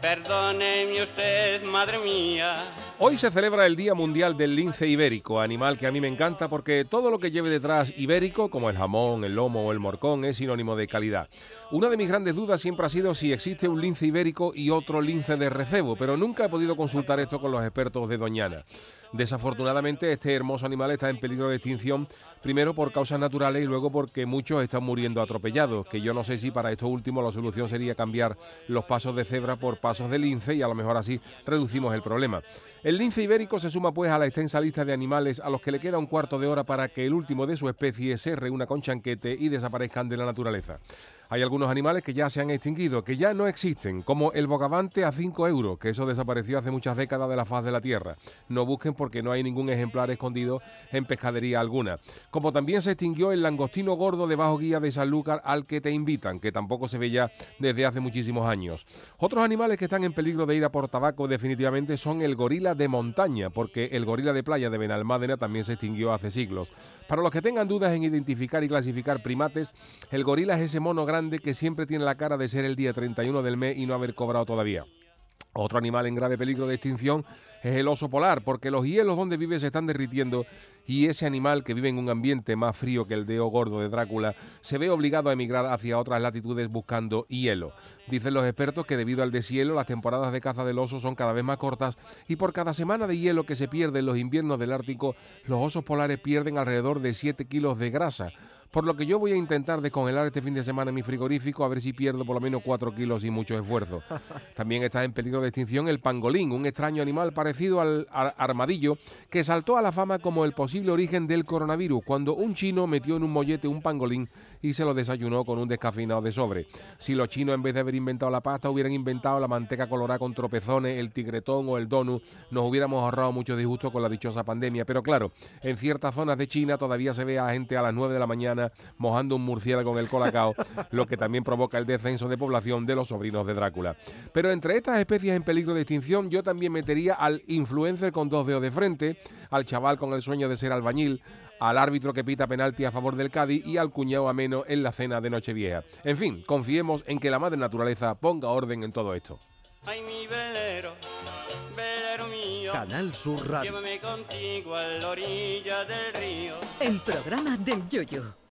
Perdóneme usted, madre mía. Hoy se celebra el Día Mundial del Lince Ibérico, animal que a mí me encanta porque todo lo que lleve detrás ibérico, como el jamón, el lomo o el morcón, es sinónimo de calidad. Una de mis grandes dudas siempre ha sido si existe un lince ibérico y otro lince de recebo, pero nunca he podido consultar esto con los expertos de Doñana. Desafortunadamente, este hermoso animal está en peligro de extinción, primero por causas naturales y luego porque muchos están muriendo atropellados, que yo no sé si para esto último la solución sería cambiar los pasos de cebra por pasos de lince y a lo mejor así reducimos el problema. El lince ibérico se suma pues a la extensa lista de animales a los que le queda un cuarto de hora para que el último de su especie se reúna con chanquete y desaparezcan de la naturaleza. Hay algunos animales que ya se han extinguido, que ya no existen, como el bogavante a 5 euros, que eso desapareció hace muchas décadas de la faz de la Tierra. No busquen porque no hay ningún ejemplar escondido en pescadería alguna. Como también se extinguió el langostino gordo de bajo guía de Sanlúcar al que te invitan, que tampoco se ve ya desde hace muchísimos años. Otros animales que están en peligro de ir a por tabaco definitivamente son el gorila de montaña, porque el gorila de playa de Benalmádena también se extinguió hace siglos. Para los que tengan dudas en identificar y clasificar primates, el gorila es ese mono grande que siempre tiene la cara de ser el día 31 del mes y no haber cobrado todavía. Otro animal en grave peligro de extinción es el oso polar, porque los hielos donde vive se están derritiendo y ese animal que vive en un ambiente más frío que el dedo gordo de Drácula se ve obligado a emigrar hacia otras latitudes buscando hielo. Dicen los expertos que debido al deshielo las temporadas de caza del oso son cada vez más cortas y por cada semana de hielo que se pierde en los inviernos del Ártico, los osos polares pierden alrededor de 7 kilos de grasa por lo que yo voy a intentar descongelar este fin de semana mi frigorífico a ver si pierdo por lo menos 4 kilos y mucho esfuerzo. También está en peligro de extinción el pangolín, un extraño animal parecido al armadillo que saltó a la fama como el posible origen del coronavirus cuando un chino metió en un mollete un pangolín y se lo desayunó con un descafeinado de sobre. Si los chinos en vez de haber inventado la pasta hubieran inventado la manteca colorada con tropezones, el tigretón o el donut, nos hubiéramos ahorrado mucho disgusto con la dichosa pandemia. Pero claro, en ciertas zonas de China todavía se ve a gente a las 9 de la mañana mojando un murciélago con el colacao, lo que también provoca el descenso de población de los sobrinos de Drácula. Pero entre estas especies en peligro de extinción, yo también metería al influencer con dos dedos de frente, al chaval con el sueño de ser albañil, al árbitro que pita penalti a favor del Cádiz y al cuñado ameno en la cena de Nochevieja. En fin, confiemos en que la madre naturaleza ponga orden en todo esto. Ay, mi velero, velero mío. Canal Sur Radio. Llévame contigo a la orilla del río. El programa del Yoyo.